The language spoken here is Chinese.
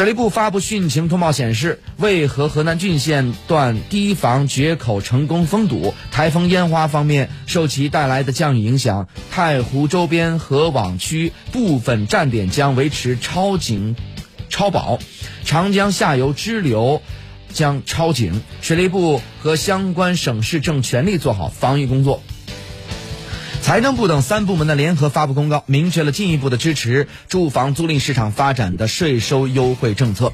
水利部发布汛情通报显示，渭河河南浚县段堤防决口成功封堵，台风烟花方面受其带来的降雨影响，太湖周边河网区部分站点将维持超警、超保，长江下游支流将超警。水利部和相关省市正全力做好防御工作。财政部等三部门的联合发布公告，明确了进一步的支持住房租赁市场发展的税收优惠政策。